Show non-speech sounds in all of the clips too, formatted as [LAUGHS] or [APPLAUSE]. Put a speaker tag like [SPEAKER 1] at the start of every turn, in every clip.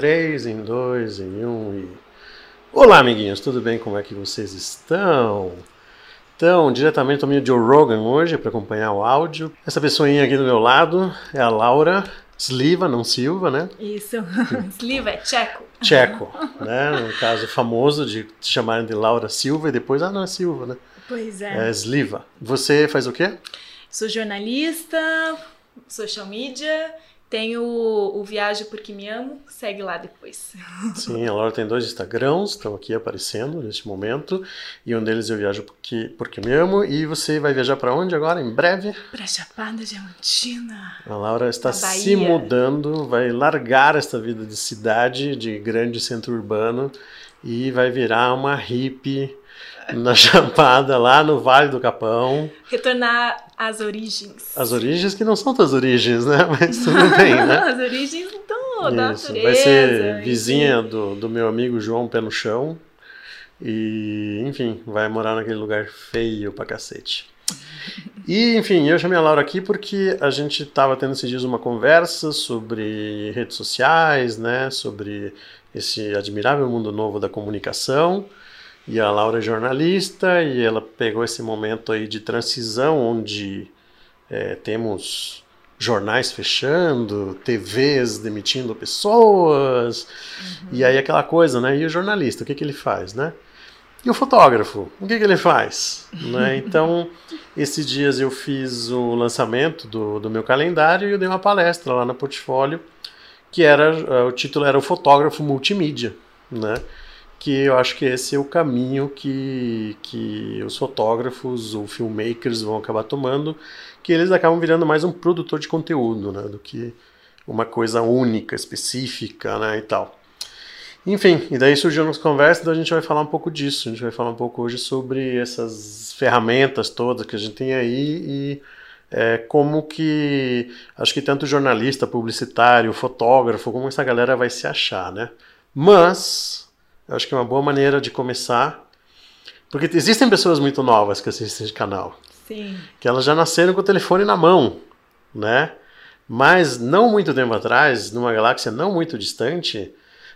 [SPEAKER 1] Três, em dois, em um e. Olá, amiguinhos, tudo bem? Como é que vocês estão? Então, diretamente do Joe Rogan hoje para acompanhar o áudio. Essa pessoinha aqui do meu lado é a Laura Sliva, não Silva, né?
[SPEAKER 2] Isso, [LAUGHS] Sliva é tcheco.
[SPEAKER 1] Tcheco, né? No caso famoso de te chamarem de Laura Silva e depois, ah, não é Silva, né?
[SPEAKER 2] Pois é.
[SPEAKER 1] É Sliva. Você faz o quê?
[SPEAKER 2] Sou jornalista, social media tem o, o Viajo Porque Me Amo, segue lá depois. [LAUGHS]
[SPEAKER 1] Sim, a Laura tem dois Instagrams, estão aqui aparecendo neste momento. E um deles eu viajo porque, porque me amo. E você vai viajar para onde agora, em breve?
[SPEAKER 2] Para Chapada Diamantina.
[SPEAKER 1] A Laura está se mudando, vai largar esta vida de cidade, de grande centro urbano, e vai virar uma hippie na [LAUGHS] Chapada, lá no Vale do Capão.
[SPEAKER 2] Retornar às origens.
[SPEAKER 1] As origens que não são tuas origens, né? [LAUGHS] Mas tudo bem, né? [LAUGHS]
[SPEAKER 2] As origens do, da
[SPEAKER 1] Isso. Vai ser vizinha do, do meu amigo João Pé no Chão. E, enfim, vai morar naquele lugar feio pra cacete. E, enfim, eu chamei a Laura aqui porque a gente estava tendo esses dias uma conversa sobre redes sociais, né? Sobre esse admirável mundo novo da comunicação. E a Laura é jornalista e ela pegou esse momento aí de transição onde é, temos jornais fechando, TVs demitindo pessoas, uhum. e aí aquela coisa, né? E o jornalista, o que, que ele faz, né? E o fotógrafo, o que, que ele faz? né? [LAUGHS] Então, esses dias eu fiz o lançamento do, do meu calendário e eu dei uma palestra lá na Portfólio, que era, o título era o fotógrafo multimídia, né? Que eu acho que esse é o caminho que, que os fotógrafos ou filmmakers vão acabar tomando, que eles acabam virando mais um produtor de conteúdo, né, do que uma coisa única, específica, né, e tal. Enfim, e daí surgiu nas conversas, então a gente vai falar um pouco disso, a gente vai falar um pouco hoje sobre essas ferramentas todas que a gente tem aí e é, como que, acho que tanto jornalista, publicitário, fotógrafo, como essa galera vai se achar, né. Mas, eu acho que é uma boa maneira de começar. Porque existem pessoas muito novas que assistem esse canal.
[SPEAKER 2] Sim.
[SPEAKER 1] Que elas já nasceram com o telefone na mão, né? Mas não muito tempo atrás, numa galáxia não muito distante,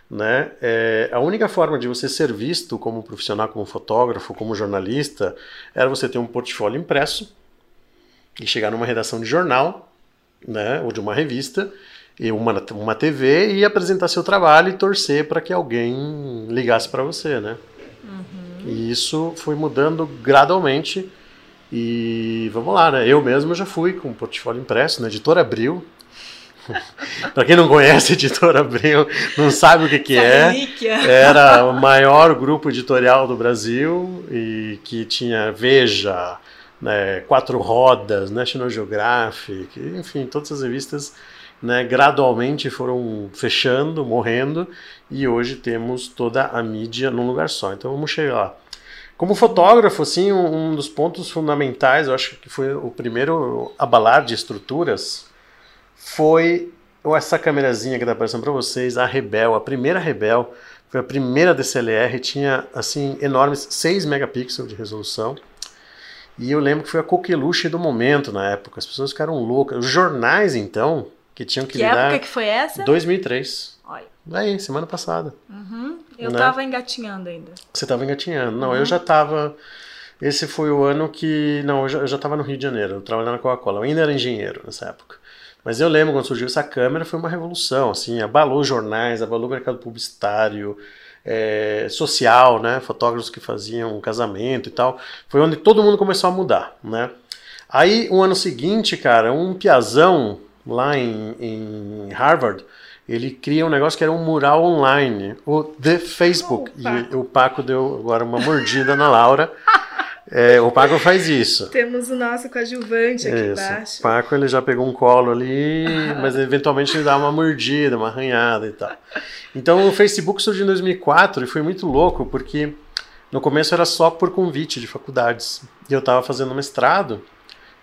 [SPEAKER 1] né? É, a única forma de você ser visto como profissional, como fotógrafo, como jornalista, era você ter um portfólio impresso e chegar numa redação de jornal, né? Ou de uma revista uma, uma TV e apresentar seu trabalho e torcer para que alguém ligasse para você, né? Uhum. E isso foi mudando gradualmente. E vamos lá, né? Eu mesmo já fui com o portfólio impresso na Editora Abril. [LAUGHS] para quem não conhece [LAUGHS] a Editora Abril, não sabe o que, que é. Era [LAUGHS] o maior grupo editorial do Brasil e que tinha Veja, né, Quatro Rodas, National Geographic, enfim, todas as revistas né, gradualmente foram fechando, morrendo, e hoje temos toda a mídia num lugar só. Então vamos chegar lá. Como fotógrafo, assim, um, um dos pontos fundamentais, eu acho que foi o primeiro abalar de estruturas, foi essa câmerazinha que está aparecendo para vocês, a Rebel, a primeira Rebel, foi a primeira DCLR, tinha assim enormes 6 megapixels de resolução. E eu lembro que foi a coqueluche do momento na época, as pessoas ficaram loucas. Os jornais, então, que tinham que,
[SPEAKER 2] que
[SPEAKER 1] lidar...
[SPEAKER 2] época que foi essa?
[SPEAKER 1] 2003.
[SPEAKER 2] Olha.
[SPEAKER 1] Aí, semana passada.
[SPEAKER 2] Uhum. Eu né? tava engatinhando ainda.
[SPEAKER 1] Você tava engatinhando. Não, uhum. eu já tava... Esse foi o ano que... Não, eu já, eu já tava no Rio de Janeiro, eu trabalhava na Coca-Cola. Eu ainda era engenheiro nessa época. Mas eu lembro quando surgiu essa câmera, foi uma revolução, assim, abalou jornais, abalou o mercado publicitário, é, social, né, fotógrafos que faziam um casamento e tal, foi onde todo mundo começou a mudar, né. Aí, um ano seguinte, cara, um piazão lá em, em Harvard, ele cria um negócio que era um mural online, o The Facebook. e o Paco deu agora uma mordida na Laura. [LAUGHS] É, o Paco faz isso.
[SPEAKER 2] Temos o nosso coadjuvante aqui isso. embaixo.
[SPEAKER 1] O Paco ele já pegou um colo ali, [LAUGHS] mas eventualmente ele dá uma mordida, uma arranhada e tal. Então o Facebook surgiu em 2004 e foi muito louco, porque no começo era só por convite de faculdades. E eu estava fazendo mestrado,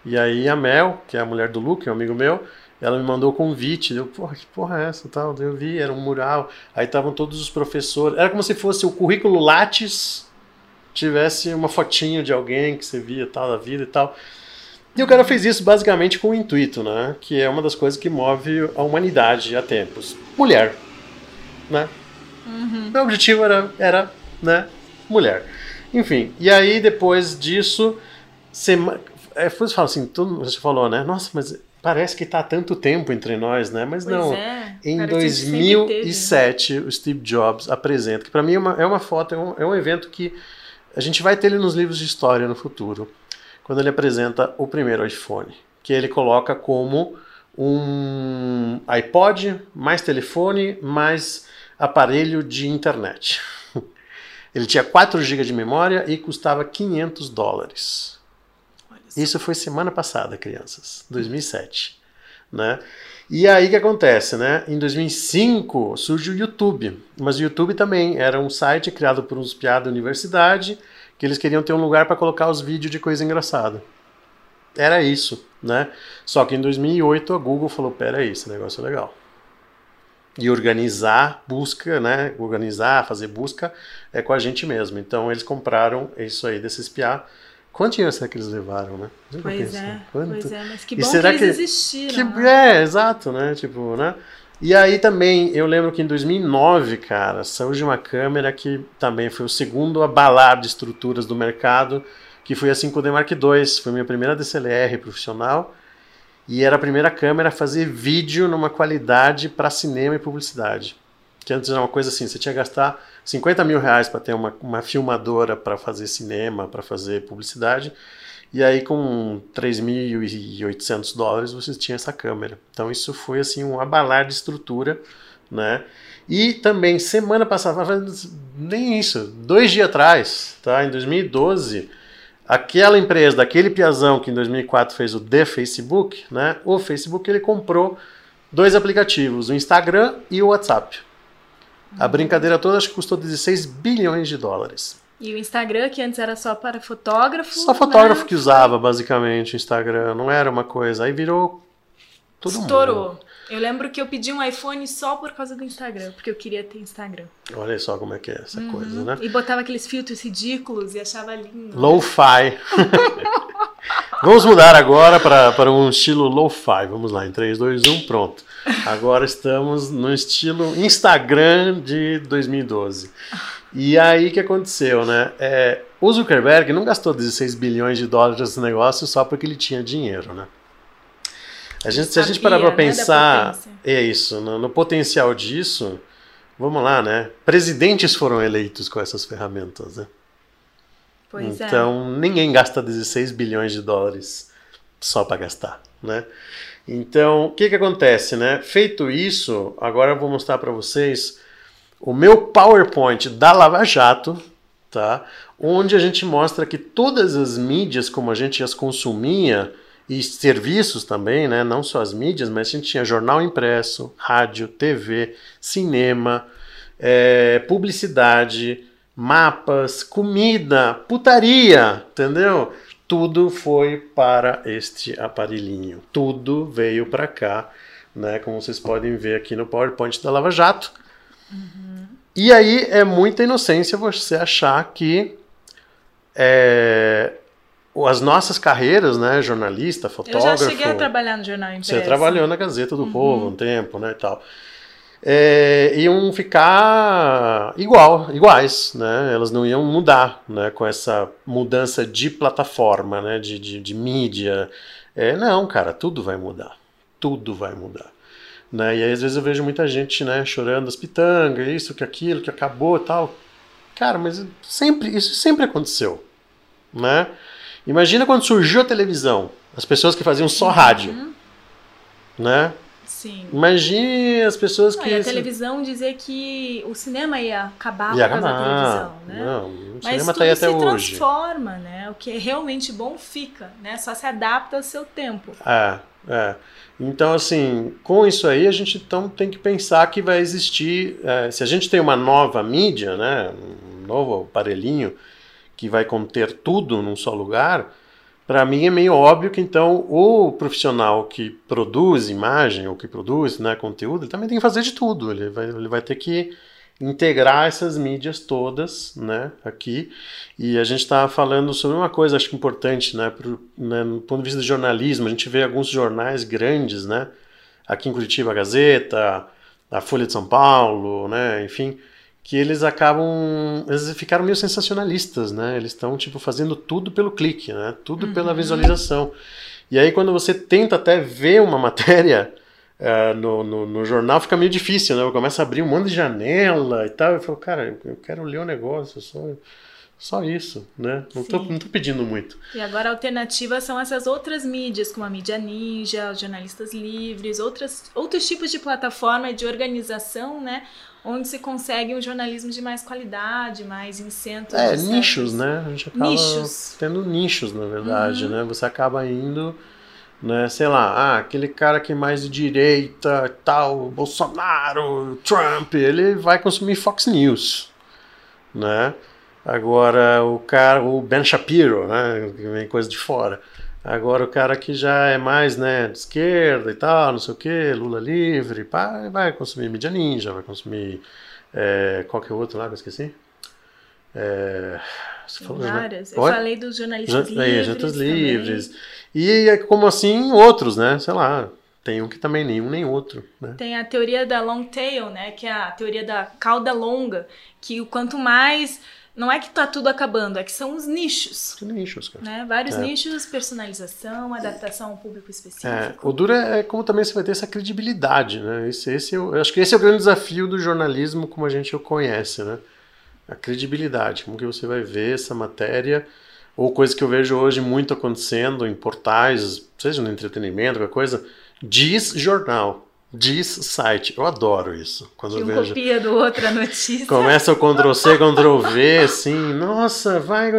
[SPEAKER 1] e aí a Mel, que é a mulher do Luke, um amigo meu, ela me mandou o convite, eu, porra, que porra é essa, tal, eu vi, era um mural, aí estavam todos os professores, era como se fosse o currículo Lattes tivesse uma fotinho de alguém que você via, tal, da vida e tal. E o cara fez isso basicamente com o intuito, né, que é uma das coisas que move a humanidade há tempos. Mulher. né? Uhum. Meu objetivo era, era, né, mulher. Enfim, e aí depois disso, sema... é, você fala assim, tudo, você falou, né? Nossa, mas parece que está há tanto tempo entre nós, né? Mas
[SPEAKER 2] Pois
[SPEAKER 1] não.
[SPEAKER 2] é,
[SPEAKER 1] Em
[SPEAKER 2] parece que sempre teve,
[SPEAKER 1] 2007, o Steve Jobs apresenta, que para mim é uma, é uma foto, é um, é um evento que a gente vai ter ele nos livros de história no futuro, quando ele apresenta o primeiro iPhone, que ele coloca como um iPod, mais telefone, mais aparelho de internet. [LAUGHS] Ele tinha 4 GB de memória e custava 500 dólares. Isso foi semana passada, crianças, 2007, né? E aí o que acontece, né? Em 2005 surge o YouTube, mas o YouTube também era um site criado por uns piados da universidade que eles queriam ter um lugar para colocar os vídeos de coisa engraçada. Era isso, né? Só que em 2008 a Google falou, pera aí, esse negócio é legal. E organizar busca, né? Organizar, fazer busca é com a gente mesmo. Então eles compraram isso aí desses piá. Quanto dinheiro será que eles levaram, né? Eu
[SPEAKER 2] Pois
[SPEAKER 1] penso,
[SPEAKER 2] é,
[SPEAKER 1] quanto?
[SPEAKER 2] pois é, mas que
[SPEAKER 1] E
[SPEAKER 2] bom
[SPEAKER 1] será
[SPEAKER 2] que
[SPEAKER 1] que-
[SPEAKER 2] eles existiram.
[SPEAKER 1] Que,
[SPEAKER 2] né?
[SPEAKER 1] é, exato, né? Tipo, né? E aí também, eu lembro que em 2009, cara, surge uma câmera que também foi o segundo a balar de estruturas do mercado, que foi a 5D Mark II. Foi minha primeira DCLR profissional. E era a primeira câmera a fazer vídeo numa qualidade para cinema e publicidade. Que antes era uma coisa assim, você tinha que gastar 50 mil reais para ter uma, uma filmadora para fazer cinema, para fazer publicidade. E aí com 3.800 dólares você tinha essa câmera. Então isso foi assim um abalar de estrutura, né? E também semana passada, nem isso, dois dias atrás, tá? Em 2012, aquela empresa, daquele piazão que em 2004 fez o The Facebook, né? O Facebook ele comprou dois aplicativos, o Instagram e o WhatsApp. A brincadeira toda acho que custou 16 bilhões de dólares.
[SPEAKER 2] E o Instagram, que antes era só para fotógrafo.
[SPEAKER 1] Só fotógrafo
[SPEAKER 2] né?
[SPEAKER 1] que usava, basicamente, o Instagram. Não era uma coisa. Aí virou todo mundo.
[SPEAKER 2] Eu lembro que eu pedi um iPhone só por causa do Instagram, porque eu queria ter Instagram.
[SPEAKER 1] Olha só como é que é essa coisa, né?
[SPEAKER 2] E botava aqueles filtros ridículos e achava lindo.
[SPEAKER 1] Lo-fi. [LAUGHS] Vamos mudar agora para, um estilo lo-fi. Vamos lá, em 3, 2, 1, pronto. Agora estamos no estilo Instagram de 2012. E aí o que aconteceu, né? É, o Zuckerberg não gastou 16 bilhões de dólares nesse negócio só porque ele tinha dinheiro, né? A gente, se a gente parar para
[SPEAKER 2] né,
[SPEAKER 1] pensar, é isso, no, no potencial disso, vamos lá, né? Presidentes foram eleitos com essas ferramentas, né?
[SPEAKER 2] Pois é.
[SPEAKER 1] então, ninguém gasta 16 bilhões de dólares só para gastar, né? Então, o que que acontece, né? Feito isso, agora eu vou mostrar para vocês o meu PowerPoint da Lava Jato, tá? Onde a gente mostra que todas as mídias como a gente as consumia e serviços também, né? Não só as mídias, mas a gente tinha jornal impresso, rádio, TV, cinema, é, publicidade, mapas, comida, putaria, entendeu? Tudo foi para este aparelhinho. Tudo veio para cá, né? Como vocês podem ver aqui no PowerPoint da Lava Jato. E aí é muita inocência você achar que é, as nossas carreiras, né? Jornalista,
[SPEAKER 2] Eu
[SPEAKER 1] fotógrafo.
[SPEAKER 2] já cheguei a trabalhar no jornal impresso.
[SPEAKER 1] Você trabalhou na Gazeta do Povo um tempo, né, e tal. É, iam ficar igual, iguais, né? Elas não iam mudar, né? Com essa mudança de plataforma, né? De, de, de mídia. É, não, cara, tudo vai mudar. Tudo vai mudar. Né? E aí, às vezes eu vejo muita gente, né? Chorando as pitangas, isso, que aquilo, que acabou e tal. Cara, mas sempre, isso sempre aconteceu, né? Imagina quando surgiu a televisão, as pessoas que faziam só rádio,
[SPEAKER 2] Uhum.
[SPEAKER 1] né?
[SPEAKER 2] Sim.
[SPEAKER 1] Imagine as pessoas
[SPEAKER 2] Não,
[SPEAKER 1] que.
[SPEAKER 2] e a televisão dizer que o cinema ia acabar
[SPEAKER 1] Ia
[SPEAKER 2] por
[SPEAKER 1] acabar.
[SPEAKER 2] televisão, né?
[SPEAKER 1] Não, o
[SPEAKER 2] Mas
[SPEAKER 1] cinema
[SPEAKER 2] tudo
[SPEAKER 1] tá aí
[SPEAKER 2] se
[SPEAKER 1] até hoje.
[SPEAKER 2] transforma, né? O que é realmente bom fica, né? Só se adapta ao seu tempo.
[SPEAKER 1] É, é. Então, assim, com isso aí, a gente então tem que pensar que vai existir. é, se a gente tem uma nova mídia, né, um novo aparelhinho que vai conter tudo num só lugar, para mim é meio óbvio que então o profissional que produz imagem ou que produz né, conteúdo, ele também tem que fazer de tudo. Ele vai, ele vai ter que integrar essas mídias todas, né, aqui. E a gente está falando sobre uma coisa, acho que importante, né, pro, né, no ponto de vista de jornalismo. A gente vê alguns jornais grandes, né, aqui em Curitiba, a Gazeta, da Folha de São Paulo, né? Enfim, que eles acabam, eles ficaram meio sensacionalistas, né? Eles estão tipo fazendo tudo pelo clique, né? Tudo uhum. pela visualização. E aí quando você tenta até ver uma matéria uh, [LAUGHS] no, no, no, jornal fica meio difícil, né? Começa a abrir um monte de janela e tal. Eu falo, cara, eu quero ler o um negócio, só só isso, né? Não tô, não tô pedindo muito.
[SPEAKER 2] E agora a alternativa são essas outras mídias, como a mídia ninja, os jornalistas livres, outras, outros tipos de plataforma de organização, né? Onde se consegue um jornalismo de mais qualidade, mais incento.
[SPEAKER 1] É, nichos, né? A gente acaba nichos. tendo nichos, na verdade, uhum. né? Você acaba indo, né? Sei lá, ah, aquele cara que é mais de direita, tal, Bolsonaro, Trump, ele vai consumir Fox News, né? Agora o cara, o Ben Shapiro, né, que vem coisa de fora. Agora o cara que já é mais, né, de esquerda e tal, não sei o que, Lula livre, pá, vai consumir mídia ninja, vai consumir é, qualquer outro lá, que eu esqueci. É,
[SPEAKER 2] você falou, né? Várias. Né? Eu falei dos jornalistas
[SPEAKER 1] Já,
[SPEAKER 2] livres.
[SPEAKER 1] jornalistas livres. E é como assim outros, né? Sei lá, tem um que também nenhum nem outro. Né?
[SPEAKER 2] Tem a teoria da long tail, né? Que é a teoria da cauda longa, que o quanto mais não é que tá tudo acabando, é que são os nichos.
[SPEAKER 1] Os nichos, cara.
[SPEAKER 2] Né? Vários é. nichos, personalização, adaptação ao público específico.
[SPEAKER 1] É. O duro é, é como também você vai ter essa credibilidade, né? Esse, esse eu, é eu acho que esse é o grande desafio do jornalismo como a gente o conhece, né? A credibilidade, como que você vai ver essa matéria, ou coisa que eu vejo hoje muito acontecendo em portais, seja no entretenimento, qualquer coisa, diz jornal diz site. Eu adoro isso. Quando
[SPEAKER 2] que
[SPEAKER 1] um
[SPEAKER 2] vejo... copia do outro a notícia.
[SPEAKER 1] Começa o Ctrl C, Ctrl V, assim, nossa, vai.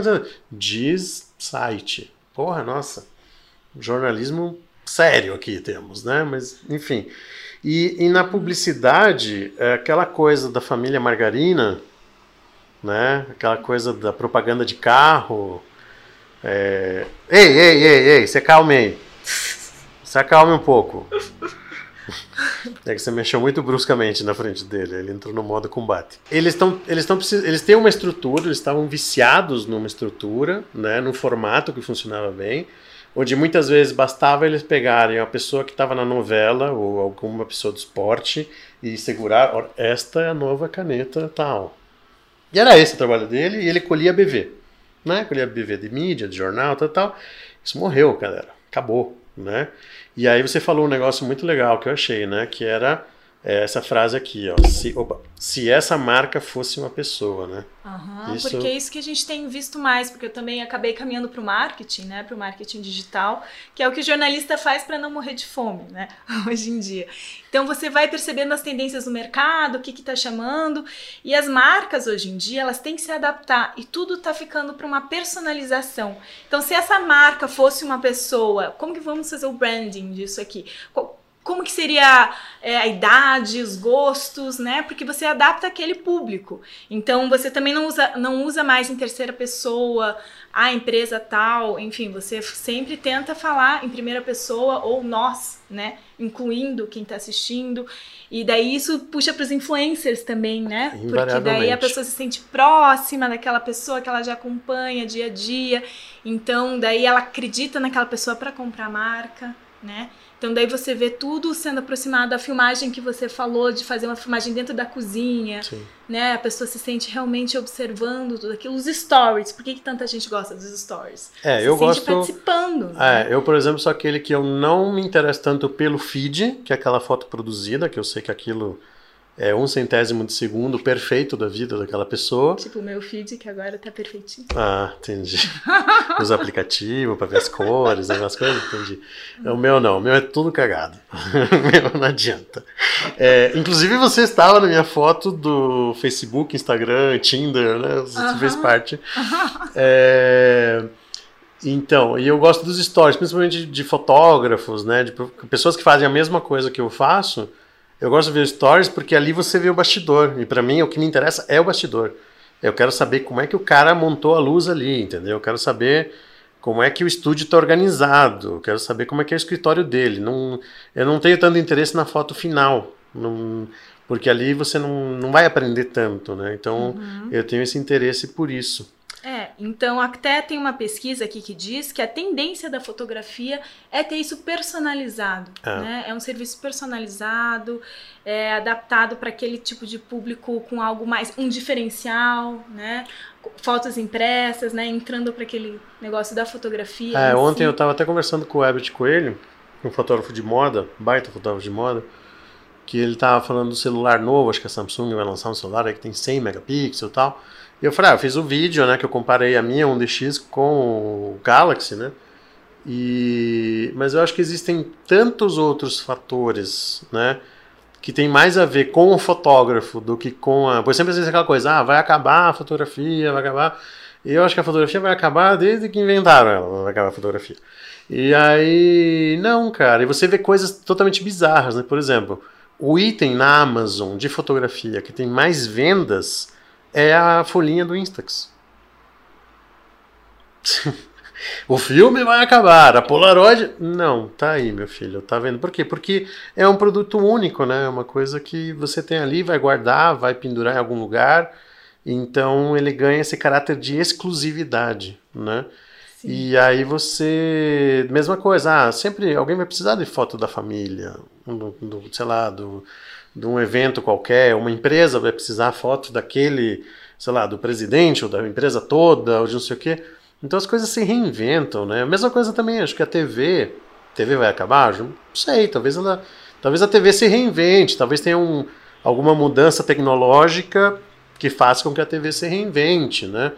[SPEAKER 1] Diz site. Porra, nossa. Jornalismo sério aqui temos, né? Mas, enfim. E, e na publicidade, é aquela coisa da família margarina, né? Aquela coisa da propaganda de carro. É... Ei, ei, ei, ei, se acalme aí. Se acalme um pouco. [LAUGHS] É que você mexeu muito bruscamente na frente dele, ele entrou no modo combate. Eles estão, eles estão eles têm uma estrutura, eles estavam viciados numa estrutura, né, num formato que funcionava bem, onde muitas vezes bastava eles pegarem a pessoa que estava na novela ou alguma pessoa do esporte e segurar, esta é a nova caneta tal. E era esse o trabalho dele, e ele colhia BV, né? Colhia BV de mídia, de jornal, tal, tal. Isso morreu, galera. Acabou, né? E aí você falou um negócio muito legal que eu achei, né? Que era é, essa frase aqui, ó. Se, opa, se essa marca fosse uma pessoa, né?
[SPEAKER 2] Uhum, isso... Porque é isso que a gente tem visto mais, porque eu também acabei caminhando para o marketing, né? Para o marketing digital, que é o que o jornalista faz para não morrer de fome, né? [LAUGHS] Hoje em dia. Então você vai percebendo as tendências do mercado, o que está chamando, e as marcas hoje em dia elas têm que se adaptar e tudo está ficando para uma personalização. Então se essa marca fosse uma pessoa, como que vamos fazer o branding disso aqui? Como que seria é, a idade, os gostos, né? Porque você adapta aquele público. Então você também não usa, não usa mais em terceira pessoa, a empresa tal, enfim, você sempre tenta falar em primeira pessoa ou nós, né? Incluindo quem está assistindo. E daí isso puxa para os influencers também, né? Porque daí a pessoa se sente próxima daquela pessoa que ela já acompanha dia a dia. Então daí ela acredita naquela pessoa para comprar a marca, né? Então daí você vê tudo sendo aproximado da filmagem que você falou de fazer uma filmagem dentro da cozinha, Sim. né? A pessoa se sente realmente observando tudo aquilo, os stories. Por que, que tanta gente gosta dos stories?
[SPEAKER 1] É,
[SPEAKER 2] se
[SPEAKER 1] eu gosto
[SPEAKER 2] participando.
[SPEAKER 1] É, né? eu por exemplo sou aquele que eu não me interesso tanto pelo feed, que é aquela foto produzida, que eu sei que aquilo é um centésimo de segundo perfeito da vida daquela pessoa.
[SPEAKER 2] Tipo o meu feed, que agora tá perfeitinho.
[SPEAKER 1] Ah, entendi. Os aplicativos para ver as cores, algumas coisas, entendi. O meu não, o meu é tudo cagado. [LAUGHS] o meu não adianta. É, inclusive você estava na minha foto do Facebook, Instagram, Tinder, né? Você uh -huh. fez parte. É, então, e eu gosto dos stories, principalmente de fotógrafos, né? De pessoas que fazem a mesma coisa que eu faço eu gosto de ver stories porque ali você vê o bastidor. E para mim, o que me interessa é o bastidor. Eu quero saber como é que o cara montou a luz ali, entendeu? Eu quero saber como é que o estúdio está organizado. Eu quero saber como é que é o escritório dele. Não, eu não tenho tanto interesse na foto final. Não, porque ali você não, não vai aprender tanto, né? Então, uhum. eu tenho esse interesse por isso.
[SPEAKER 2] É, Então, até tem uma pesquisa aqui que diz que a tendência da fotografia é ter isso personalizado.
[SPEAKER 1] É.
[SPEAKER 2] Né? É um serviço personalizado, é adaptado para aquele tipo de público com algo mais, um diferencial, né? Fotos impressas, né? Entrando para aquele negócio da fotografia.
[SPEAKER 1] É,
[SPEAKER 2] em
[SPEAKER 1] ontem
[SPEAKER 2] si.
[SPEAKER 1] eu tava até conversando com o Herbert Coelho, um fotógrafo de moda, baita fotógrafo de moda, que ele tava falando do celular novo, acho que a Samsung vai lançar um celular aí que tem 100 megapixels e tal. E eu falei, ah, eu fiz o vídeo, né, que eu comparei a minha 1DX com o Galaxy, né? E mas eu acho que existem tantos outros fatores, né, que tem mais a ver com o fotógrafo do que com a, pois sempre às vezes aquela coisa, ah, vai acabar a fotografia, vai acabar. Eu acho que a fotografia vai acabar desde que inventaram ela, vai acabar a fotografia. E aí, não, cara, e você vê coisas totalmente bizarras, né? Por exemplo, o item na Amazon de fotografia que tem mais vendas é a folhinha do Instax. [LAUGHS] o filme vai acabar, a Polaroid. Não, tá aí, meu filho, tá vendo? Por quê? Porque é um produto único, né? É uma coisa que você tem ali, vai guardar, vai pendurar em algum lugar. Então ele ganha esse caráter de exclusividade, né?
[SPEAKER 2] Sim.
[SPEAKER 1] E aí você. Mesma coisa, ah, sempre alguém vai precisar de foto da família, do, do, sei lá, do, de um evento qualquer, uma empresa vai precisar foto daquele, sei lá, do presidente ou da empresa toda, ou de não sei o quê. Então as coisas se reinventam, né? A mesma coisa também, acho que a TV, TV vai acabar? Não sei, talvez ela, talvez a TV se reinvente, talvez tenha um, alguma mudança tecnológica que faça com que a TV se reinvente, né?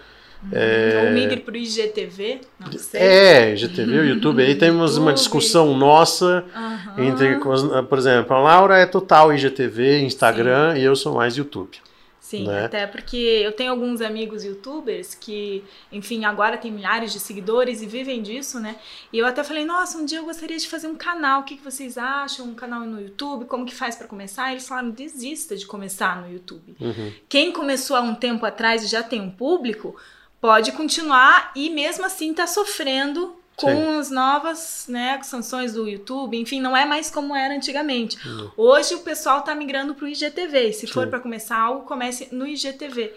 [SPEAKER 2] Ou migre para o IGTV, não sei.
[SPEAKER 1] É, IGTV, o YouTube. Aí temos uma
[SPEAKER 2] YouTube.
[SPEAKER 1] discussão nossa
[SPEAKER 2] Aham.
[SPEAKER 1] entre, por exemplo, a Laura é total IGTV, Instagram, e eu sou mais YouTube.
[SPEAKER 2] Sim,
[SPEAKER 1] né?
[SPEAKER 2] até porque eu tenho alguns amigos youtubers que, enfim, agora tem milhares de seguidores e vivem disso, né? E eu até falei, nossa, um dia eu gostaria de fazer um canal, o que, que vocês acham? Um canal no YouTube, como que faz para começar? E eles falaram, desista de começar no YouTube.
[SPEAKER 1] Uhum.
[SPEAKER 2] Quem começou há um tempo atrás e já tem um público, pode continuar e mesmo assim tá sofrendo com
[SPEAKER 1] Sim.
[SPEAKER 2] as novas né, sanções do YouTube, enfim, não é mais como era antigamente.
[SPEAKER 1] Uhum.
[SPEAKER 2] Hoje o pessoal tá migrando pro IGTV. e Se for
[SPEAKER 1] Sim.
[SPEAKER 2] para começar algo, comece no IGTV.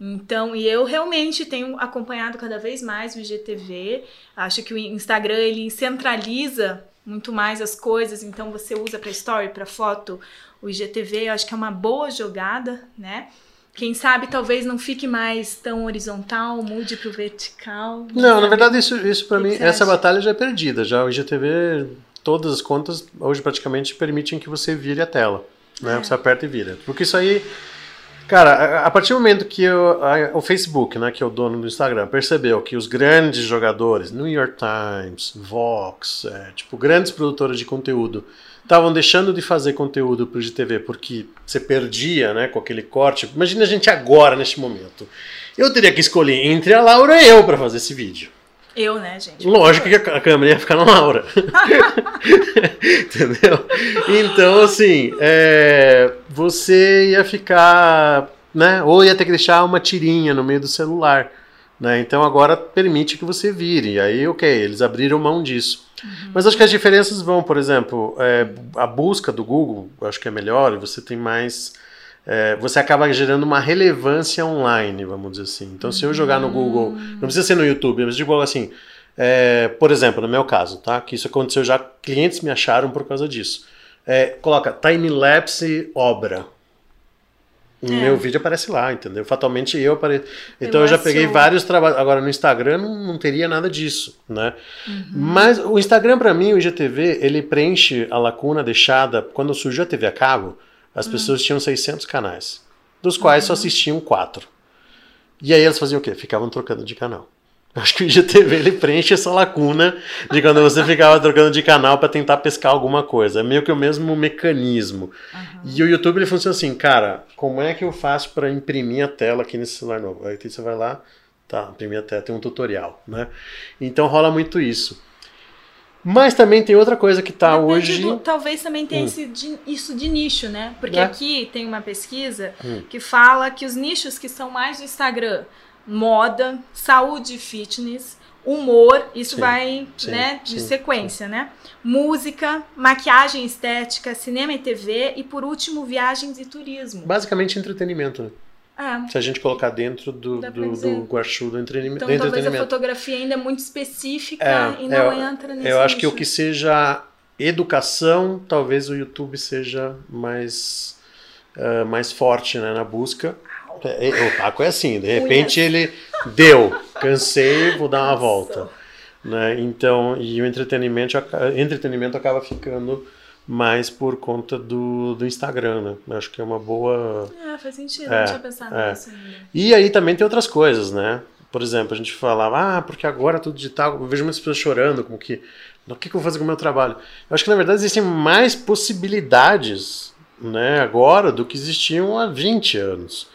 [SPEAKER 2] Então, e eu realmente tenho acompanhado cada vez mais o IGTV. Acho que o Instagram ele centraliza muito mais as coisas, então você usa para story, para foto, o IGTV, eu acho que é uma boa jogada, né? Quem sabe talvez não fique mais tão horizontal, mude pro vertical.
[SPEAKER 1] Não, na
[SPEAKER 2] sabe?
[SPEAKER 1] verdade, isso, isso para
[SPEAKER 2] O
[SPEAKER 1] mim, essa
[SPEAKER 2] acha?
[SPEAKER 1] batalha já é perdida. Já o IGTV, todas as contas, hoje praticamente permitem que você vire a tela. Né?
[SPEAKER 2] É.
[SPEAKER 1] Você aperta e vira. Porque isso aí. Cara, a- partir do momento que eu- a- o Facebook, né, que é o dono do Instagram, percebeu que os grandes jogadores, New York Times, Vox, é, tipo, grandes produtoras de conteúdo, estavam deixando de fazer conteúdo para o GTV porque você perdia né, com aquele corte. Imagina a gente agora, neste momento. Eu teria que escolher entre a Laura e eu para fazer esse vídeo.
[SPEAKER 2] Eu, né, gente?
[SPEAKER 1] Lógico que a câmera ia ficar na Laura. [LAUGHS] Entendeu? Então, assim, é, você ia ficar. Né, ou ia ter que deixar uma tirinha no meio do celular. Né? Então agora permite que você vire. E aí, ok, eles abriram mão disso. Mas acho que as diferenças vão, por exemplo, é, a busca do Google, acho que é melhor, e você tem mais. É, você acaba gerando uma relevância online, vamos dizer assim. Então, se eu jogar no Google, não precisa ser no YouTube, mas tipo assim, é, por exemplo, no meu caso, tá? Que isso aconteceu já, clientes me acharam por causa disso. É, coloca time-lapse obra. O
[SPEAKER 2] É.
[SPEAKER 1] meu vídeo aparece lá, entendeu? Fatalmente eu apareço. Então eu já peguei vários trabalhos. Agora no Instagram não, não teria nada disso, né?
[SPEAKER 2] Uhum.
[SPEAKER 1] Mas o Instagram, para mim, o IGTV, ele preenche a lacuna deixada. Quando surgiu a TV a cabo, as
[SPEAKER 2] Uhum.
[SPEAKER 1] pessoas tinham 600 canais, dos quais só assistiam quatro. E aí elas faziam o quê? Ficavam trocando de canal. [LAUGHS] Acho que o IGTV ele preenche essa lacuna de quando você ficava trocando de canal para tentar pescar alguma coisa. É meio que o mesmo mecanismo. E o YouTube ele funciona assim, cara, como é que eu faço para imprimir a tela aqui nesse celular novo? Aí você vai lá, tá, imprimir a tela, tem um tutorial, né? Então rola muito isso. Mas também tem outra coisa que tá
[SPEAKER 2] Depende
[SPEAKER 1] hoje.
[SPEAKER 2] do- talvez também tenha
[SPEAKER 1] Hum.
[SPEAKER 2] esse de- isso de nicho, né? Porque
[SPEAKER 1] É.
[SPEAKER 2] aqui tem uma pesquisa
[SPEAKER 1] Hum.
[SPEAKER 2] que fala que os nichos que são mais do Instagram, moda, saúde e fitness, humor, isso
[SPEAKER 1] Sim,
[SPEAKER 2] vai
[SPEAKER 1] sim,
[SPEAKER 2] né, de
[SPEAKER 1] sim,
[SPEAKER 2] sequência, né? Música, maquiagem estética, cinema e TV e por último viagens e turismo.
[SPEAKER 1] Basicamente entretenimento, né?
[SPEAKER 2] É.
[SPEAKER 1] Se a gente colocar dentro do,
[SPEAKER 2] Dá
[SPEAKER 1] do, do guachu do entretenimento.
[SPEAKER 2] Então
[SPEAKER 1] do
[SPEAKER 2] talvez a fotografia ainda é muito específica
[SPEAKER 1] É,
[SPEAKER 2] e não
[SPEAKER 1] eu-
[SPEAKER 2] entra nesse
[SPEAKER 1] Eu acho que o
[SPEAKER 2] nicho.
[SPEAKER 1] que seja educação, talvez o YouTube seja mais, ah, mais forte né, na busca. É, é, O Paco é assim, de repente ele deu, cansei, vou dar uma volta. Né? Então, e o entretenimento, entretenimento acaba ficando mais por conta do, do Instagram, né? Eu Acho que é uma boa.
[SPEAKER 2] É, faz sentido,
[SPEAKER 1] É,
[SPEAKER 2] não tinha pensado
[SPEAKER 1] é.
[SPEAKER 2] nisso ainda.
[SPEAKER 1] E aí também tem outras coisas, né? Por exemplo, a gente falava, ah, porque agora é tudo digital. Eu vejo muitas pessoas chorando, como que, o que, que eu vou fazer com o meu trabalho? Eu acho que na verdade existem mais possibilidades, né, agora do que existiam há 20 anos.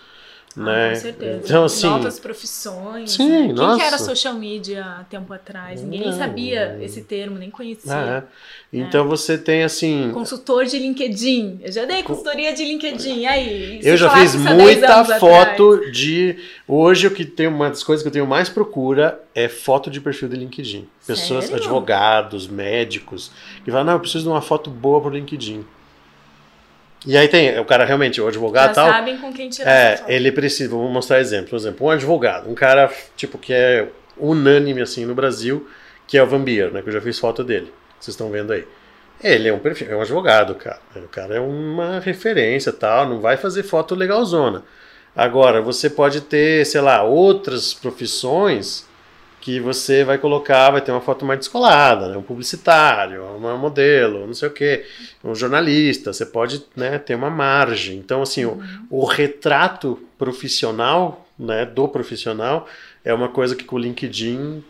[SPEAKER 2] Ah,
[SPEAKER 1] né?
[SPEAKER 2] com certeza.
[SPEAKER 1] Então, assim.
[SPEAKER 2] Novas profissões.
[SPEAKER 1] Sim,
[SPEAKER 2] né? Quem
[SPEAKER 1] nossa.
[SPEAKER 2] que era social media há tempo atrás? Ninguém sabia esse termo, nem conhecia.
[SPEAKER 1] é. Então você tem assim.
[SPEAKER 2] Consultor de LinkedIn. Eu já dei consultoria de LinkedIn. E aí?
[SPEAKER 1] Eu já fiz
[SPEAKER 2] isso há 10
[SPEAKER 1] muita foto de. Hoje o que tem uma das coisas que eu tenho mais procura é foto de perfil de LinkedIn. Pessoas,
[SPEAKER 2] Sério?
[SPEAKER 1] advogados, médicos, que falam, não, eu preciso de uma foto boa pro LinkedIn. E aí tem, o cara realmente, o advogado
[SPEAKER 2] Já
[SPEAKER 1] tal.
[SPEAKER 2] sabem com quem tirar
[SPEAKER 1] É, ele precisa, vou mostrar exemplo. Por exemplo, um advogado, um cara tipo que é unânime assim no Brasil, que é o Vambier, né? Que eu já fiz foto dele. Vocês estão vendo aí. Ele é um perfil, é um advogado, cara. O cara é uma referência, tal, não vai fazer foto legalzona. Agora, você pode ter, sei lá, outras profissões que você vai colocar, vai ter uma foto mais descolada, né? Um publicitário, uma modelo, não sei o quê, um jornalista, você pode né, ter uma margem. Então, assim, o, o retrato profissional, né, do profissional, é uma coisa que com o LinkedIn,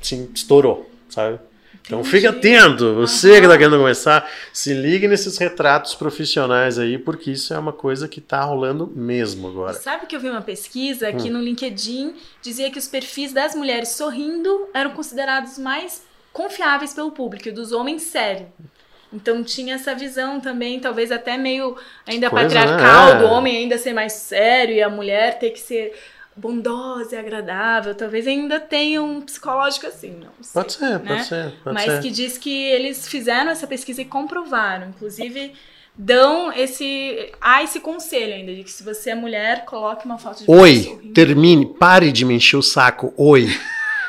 [SPEAKER 1] sim, estourou, sabe? Então fica atento, você que está querendo começar, se ligue nesses retratos profissionais aí, porque isso é uma coisa que está rolando mesmo agora.
[SPEAKER 2] Sabe que eu vi uma pesquisa
[SPEAKER 1] Hum.
[SPEAKER 2] que no LinkedIn dizia que os perfis das mulheres sorrindo eram considerados mais confiáveis pelo público e dos homens sério. Então tinha essa visão também, talvez até meio ainda
[SPEAKER 1] Coisa,
[SPEAKER 2] patriarcal,
[SPEAKER 1] né?
[SPEAKER 2] do homem ainda ser mais sério e a mulher ter que ser bondosa e agradável. Talvez ainda tenha um psicológico assim, não sei.
[SPEAKER 1] Pode ser, pode
[SPEAKER 2] né?
[SPEAKER 1] ser, pode
[SPEAKER 2] Mas
[SPEAKER 1] ser.
[SPEAKER 2] que diz que eles fizeram essa pesquisa e comprovaram. Inclusive, dão esse. Há esse conselho ainda, de que se você é mulher, coloque uma foto de
[SPEAKER 1] Oi, termine, pare de me encher o saco. Oi.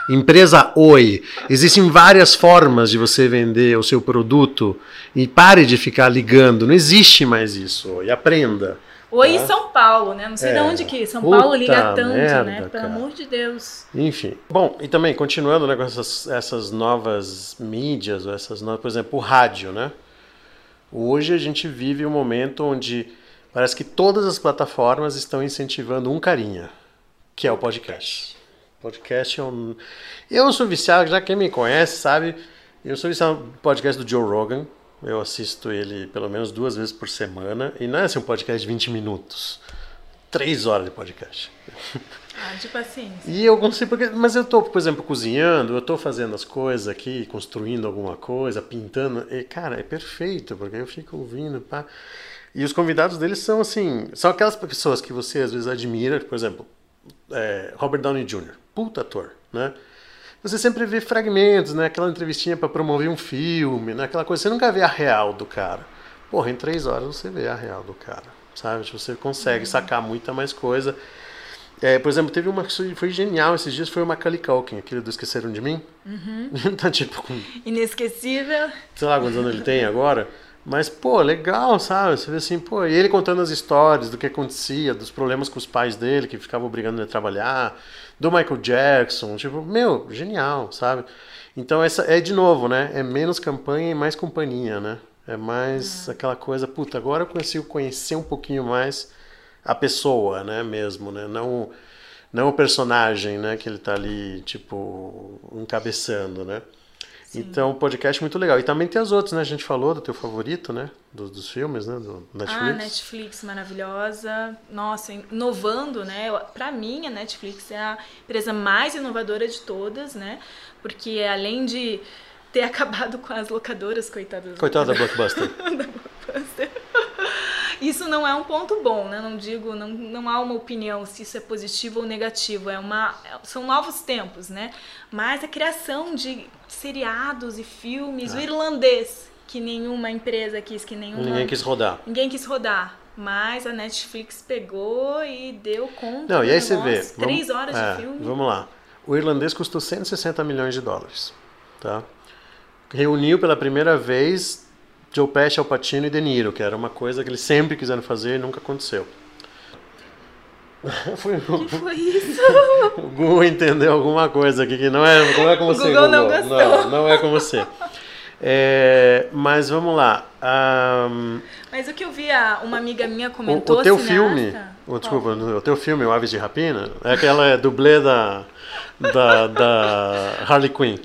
[SPEAKER 1] Empresa Oi. Existem várias formas de você vender o seu produto e pare de ficar ligando. Não existe mais isso. Oi, aprenda.
[SPEAKER 2] Oi,
[SPEAKER 1] tá?
[SPEAKER 2] São Paulo, né? Não sei
[SPEAKER 1] É.
[SPEAKER 2] de onde que São
[SPEAKER 1] Puta
[SPEAKER 2] Paulo liga tanto,
[SPEAKER 1] merda,
[SPEAKER 2] né? Pelo
[SPEAKER 1] cara.
[SPEAKER 2] amor de Deus.
[SPEAKER 1] Enfim. Bom, e também, continuando né, com essas, essas novas mídias, ou essas novas, por exemplo, o rádio, né? Hoje a gente vive um momento onde parece que todas as plataformas estão incentivando um carinha, que é o podcast. Podcast é um. Eu sou viciado, já quem me conhece sabe, eu sou viciado no podcast do Joe Rogan. Eu assisto ele pelo menos duas vezes por semana. E não é assim um podcast de 20 minutos. Três horas de podcast.
[SPEAKER 2] Ah, de paciência.
[SPEAKER 1] E eu consigo, porque, mas eu tô, por exemplo, cozinhando, eu tô fazendo as coisas aqui, construindo alguma coisa, pintando, e cara, é perfeito, porque eu fico ouvindo, pá. E os convidados deles são assim, são aquelas pessoas que você às vezes admira, por exemplo, é, Robert Downey Jr., puta ator, né? Você sempre vê fragmentos, né? Aquela entrevistinha para promover um filme, né? Aquela coisa, você nunca vê a real do cara. Porra, em três horas você vê a real do cara, sabe? Você consegue sacar muita mais coisa. É, por exemplo, teve uma que foi genial esses dias, foi o Macaulay Culkin, aquele do Esqueceram de Mim. [LAUGHS] tá tipo com,
[SPEAKER 2] Inesquecível.
[SPEAKER 1] sei lá quantos anos ele tem agora. Mas, pô, legal, sabe? Você vê assim, pô, e ele contando as histórias do que acontecia, dos problemas com os pais dele, que ficavam obrigando ele a trabalhar, do Michael Jackson, tipo, meu, genial, sabe? Então, essa é de novo, né? É menos campanha e mais companhia, né? É mais aquela coisa, puta, agora eu consigo conhecer um pouquinho mais a pessoa, né, mesmo, né? Não, não o personagem, né, que ele tá ali, tipo, encabeçando, né? Então, o podcast é muito legal. E também tem as outras, né? A gente falou do teu favorito, né? Dos, dos filmes, né? Do Netflix.
[SPEAKER 2] Ah, Netflix maravilhosa. Nossa, inovando, né? Pra mim, a Netflix é a empresa mais inovadora de todas, né? Porque além de ter [LAUGHS] acabado com as locadoras, coitadas.
[SPEAKER 1] Coitado da Blockbuster. [LAUGHS]
[SPEAKER 2] Isso não é um ponto bom, né? Não digo, não, não há uma opinião se isso é positivo ou negativo. É uma, são novos tempos, né? Mas a criação de seriados e filmes, o irlandês, que nenhuma empresa quis, que nenhuma
[SPEAKER 1] Ninguém quis rodar.
[SPEAKER 2] Ninguém quis rodar. Mas a Netflix pegou e deu conta.
[SPEAKER 1] Não, e aí você vê.
[SPEAKER 2] Três
[SPEAKER 1] vamos-
[SPEAKER 2] horas
[SPEAKER 1] é,
[SPEAKER 2] de filme.
[SPEAKER 1] Vamos lá. O irlandês custou 160 milhões de dólares. Tá? Reuniu pela primeira vez Joe Pesci, Al Pacino e De Niro, que era uma coisa que eles sempre quiseram fazer e nunca aconteceu. [LAUGHS] Foi
[SPEAKER 2] O que foi isso? [LAUGHS]
[SPEAKER 1] o Google entendeu alguma coisa aqui que não é, não é com você,
[SPEAKER 2] Google não
[SPEAKER 1] Google.
[SPEAKER 2] gostou.
[SPEAKER 1] Não, não é com você. É, mas vamos lá. Ahn,
[SPEAKER 2] Mas o que eu vi, uma amiga minha
[SPEAKER 1] o,
[SPEAKER 2] comentou.
[SPEAKER 1] o teu
[SPEAKER 2] cineasta-
[SPEAKER 1] filme, o, desculpa, o teu filme, o Aves de Rapina, é aquela é dublê da, da, da Harley Quinn.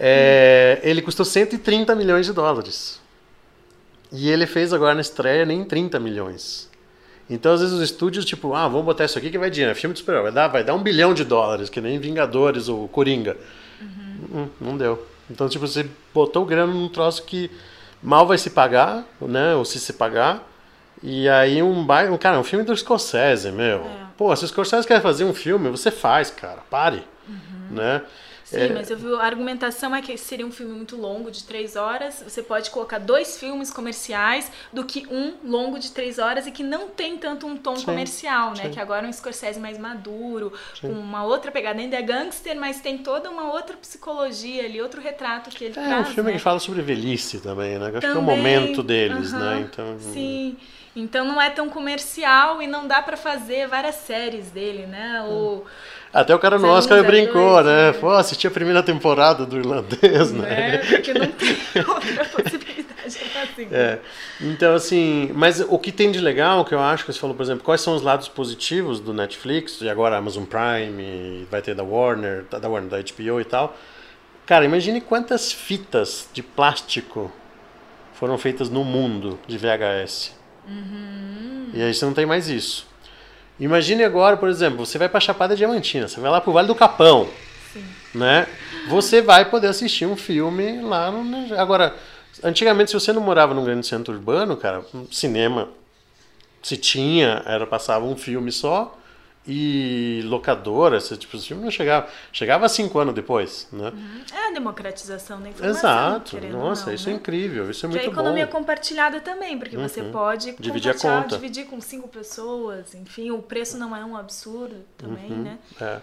[SPEAKER 1] É, ele custou 130 milhões de dólares. E ele fez agora na estreia nem 30 milhões. Então, às vezes, os estúdios, tipo, ah, vamos botar isso aqui que vai dinheiro. É filme de super vai dar, vai dar um bilhão de dólares, que nem Vingadores ou Coringa. Hum, não deu. Então, tipo, você botou grana num troço que mal vai se pagar, né? Ou se se pagar. E aí um bairro. Cara, um filme do Scorsese, meu.
[SPEAKER 2] É.
[SPEAKER 1] Pô, se o Scorsese quer fazer um filme, você faz, cara. Pare. Né?
[SPEAKER 2] Sim,
[SPEAKER 1] É.
[SPEAKER 2] mas eu vi, a argumentação é que seria um filme muito longo, de três horas. Você pode colocar dois filmes comerciais do que um longo de três horas e que não tem tanto um tom
[SPEAKER 1] Sim,
[SPEAKER 2] comercial, né?
[SPEAKER 1] sim.
[SPEAKER 2] Que agora é um Scorsese mais maduro,
[SPEAKER 1] Sim.
[SPEAKER 2] com uma outra pegada. Ainda é gangster, mas tem toda uma outra psicologia ali, outro retrato que ele
[SPEAKER 1] É
[SPEAKER 2] traz.
[SPEAKER 1] um filme
[SPEAKER 2] né?
[SPEAKER 1] que fala sobre velhice também, né? Eu Acho que é o
[SPEAKER 2] Também,
[SPEAKER 1] momento deles,
[SPEAKER 2] aham,
[SPEAKER 1] né? Então,
[SPEAKER 2] Sim. Então não é tão comercial e não dá pra fazer várias séries dele, né? Ou,
[SPEAKER 1] Até o cara no Oscar
[SPEAKER 2] zero
[SPEAKER 1] brincou, né?
[SPEAKER 2] né?
[SPEAKER 1] Pô, assisti a primeira temporada do irlandês, né?
[SPEAKER 2] né? Porque não tem [LAUGHS] outra possibilidade assim.
[SPEAKER 1] É. Então, assim, mas o que tem de legal, que eu acho que você falou, por exemplo, quais são os lados positivos do Netflix, e agora Amazon Prime, vai ter da Warner, da da Warner, da HBO e tal. Cara, imagine quantas fitas de plástico foram feitas no mundo de VHS. E aí você não tem mais isso. Imagine agora, por exemplo, você vai pra Chapada Diamantina, você vai lá pro Vale do Capão,
[SPEAKER 2] Sim.
[SPEAKER 1] né? Você vai poder assistir um filme lá no. Agora, antigamente, se você não morava num grande centro urbano, cara, um cinema se tinha, era passava um filme só e locadora, esse tipo de filme não chegava, chegava cinco anos depois, né?
[SPEAKER 2] É a democratização da informação.
[SPEAKER 1] Exato. Nossa,
[SPEAKER 2] não,
[SPEAKER 1] isso é
[SPEAKER 2] né?
[SPEAKER 1] incrível, isso é
[SPEAKER 2] Que é a
[SPEAKER 1] muito
[SPEAKER 2] economia
[SPEAKER 1] bom.
[SPEAKER 2] compartilhada também, porque você
[SPEAKER 1] Uhum.
[SPEAKER 2] pode
[SPEAKER 1] Dividir a conta.
[SPEAKER 2] dividir com cinco pessoas, enfim, o preço não é um absurdo também,
[SPEAKER 1] Uhum.
[SPEAKER 2] né?
[SPEAKER 1] É.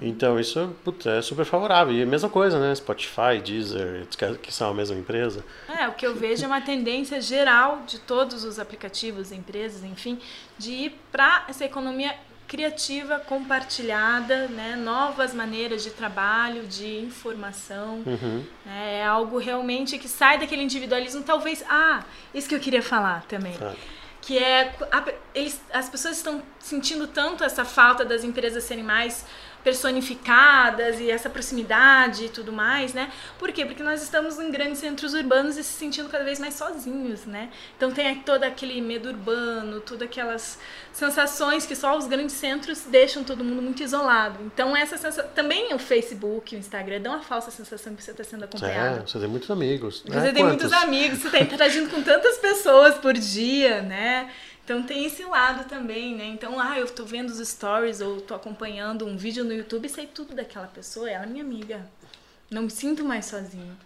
[SPEAKER 1] Então, isso putz, é super favorável. E a mesma coisa, né? Spotify, Deezer, que- que são a mesma empresa.
[SPEAKER 2] É, o que eu vejo é uma tendência geral de todos os aplicativos, empresas, enfim, de ir para essa economia criativa, compartilhada, né? novas maneiras de trabalho, de informação.
[SPEAKER 1] Uhum.
[SPEAKER 2] né? É algo realmente que sai daquele individualismo, talvez. Ah, isso que eu queria falar também. Que é. a- eles, as pessoas estão sentindo tanto essa falta das empresas serem mais personificadas e essa proximidade e tudo mais, né? Por quê? Porque nós estamos em grandes centros urbanos e se sentindo cada vez mais sozinhos, né? Então tem todo aquele medo urbano, todas aquelas sensações que só os grandes centros deixam todo mundo muito isolado. Então essa sensação, também o Facebook, o Instagram dão a falsa sensação que você está sendo
[SPEAKER 1] É,
[SPEAKER 2] acompanhado.
[SPEAKER 1] você tem muitos amigos.
[SPEAKER 2] Você
[SPEAKER 1] É,
[SPEAKER 2] tem
[SPEAKER 1] quantos?
[SPEAKER 2] muitos amigos, você está interagindo com tantas pessoas por dia, né? Então tem esse lado também, né? Então, ah, eu tô vendo os stories ou tô acompanhando um vídeo no YouTube e sei tudo daquela pessoa, ela é minha amiga. Não me sinto mais sozinho.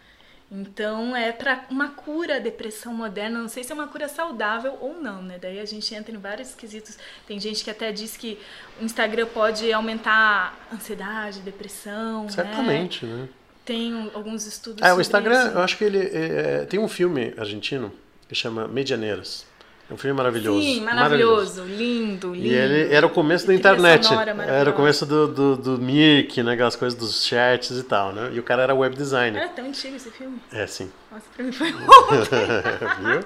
[SPEAKER 2] Então é para uma cura à depressão moderna, não sei se é uma cura saudável ou não, né? Daí a gente entra em vários quesitos. Tem gente que até diz que o Instagram pode aumentar ansiedade, depressão, né?
[SPEAKER 1] Certamente, né?
[SPEAKER 2] Tem um- alguns estudos
[SPEAKER 1] É, o Instagram,
[SPEAKER 2] isso.
[SPEAKER 1] eu acho que ele. é, tem um filme argentino que chama Medianeiras. É um filme maravilhoso.
[SPEAKER 2] Sim, maravilhoso, lindo, lindo.
[SPEAKER 1] E ele era o começo da internet.
[SPEAKER 2] sonora
[SPEAKER 1] Era o começo do, do, do Mirk, né? Aquelas coisas dos chats e tal, né? E o cara era web designer.
[SPEAKER 2] Era tão antigo esse filme.
[SPEAKER 1] É, sim.
[SPEAKER 2] Nossa, pra mim foi [LAUGHS]
[SPEAKER 1] Viu?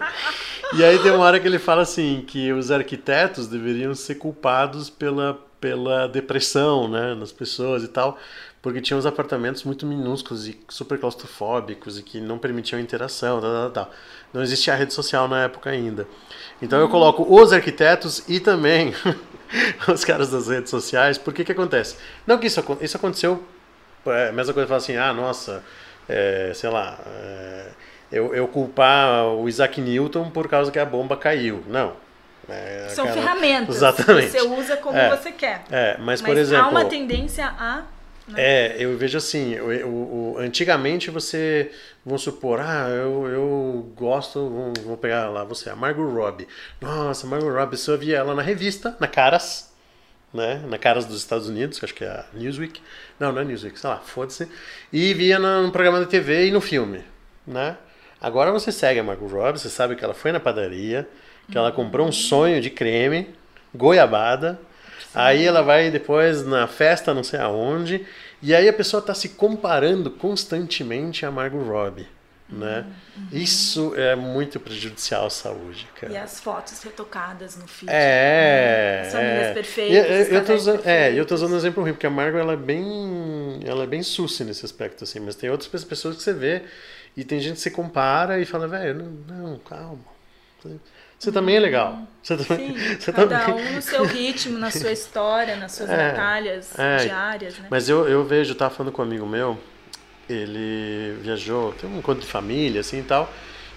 [SPEAKER 1] E aí tem uma hora que ele fala assim que os arquitetos deveriam ser culpados pela, pela depressão, né, nas pessoas e tal, porque tinham os apartamentos muito minúsculos e super claustrofóbicos e que não permitiam interação, tal, tal, tal. Não existia rede social na época ainda. Então eu coloco os arquitetos e também [LAUGHS] os caras das redes sociais, porque que acontece? Não que isso, isso aconteceu, é a mesma coisa falar assim, ah, nossa, é, sei lá, é, eu, eu culpar o Isaac Newton por causa que a bomba caiu. Não. É,
[SPEAKER 2] São
[SPEAKER 1] aquela-
[SPEAKER 2] ferramentas.
[SPEAKER 1] Exatamente.
[SPEAKER 2] Você usa como
[SPEAKER 1] É.
[SPEAKER 2] você quer.
[SPEAKER 1] É, mas,
[SPEAKER 2] Mas
[SPEAKER 1] por exemplo.
[SPEAKER 2] há uma tendência a Né?
[SPEAKER 1] É, eu vejo assim, o, antigamente você, vamos supor, ah, eu, eu gosto, vou, pegar lá você, a Margot Robbie. Nossa, Margot Robbie, pessoa via ela na revista, na Caras, né, na Caras dos Estados Unidos, que acho que é a Newsweek, não, não é Newsweek, sei lá, foda-se, e via no, no programa de TV e no filme, né. Agora você segue a Margot Robbie, você sabe que ela foi na padaria, que ela comprou um sonho de creme, goiabada, Aí ela vai depois na festa, não sei aonde, e aí a pessoa está se comparando constantemente a Margot Robbie, né? Isso é muito prejudicial à saúde,
[SPEAKER 2] E
[SPEAKER 1] cara.
[SPEAKER 2] as fotos retocadas no feed.
[SPEAKER 1] É,
[SPEAKER 2] né? As famílias
[SPEAKER 1] é.
[SPEAKER 2] perfeitas.
[SPEAKER 1] E eu- eu, tô usando, é, eu
[SPEAKER 2] perfeitos.
[SPEAKER 1] tô usando um exemplo ruim, porque a Margot ela é bem, ela é bem suci nesse aspecto assim, mas tem outras pe- pessoas que você vê e tem gente que se compara e fala, velho, não, não, calma. Você também é legal. Você também,
[SPEAKER 2] Sim, [LAUGHS]
[SPEAKER 1] você
[SPEAKER 2] cada
[SPEAKER 1] também-
[SPEAKER 2] um no seu ritmo, na sua história, nas suas [LAUGHS]
[SPEAKER 1] É,
[SPEAKER 2] batalhas
[SPEAKER 1] é.
[SPEAKER 2] diárias, né?
[SPEAKER 1] Mas eu, eu vejo, eu tava falando com um amigo meu, ele viajou, tem um encontro de família, assim e tal,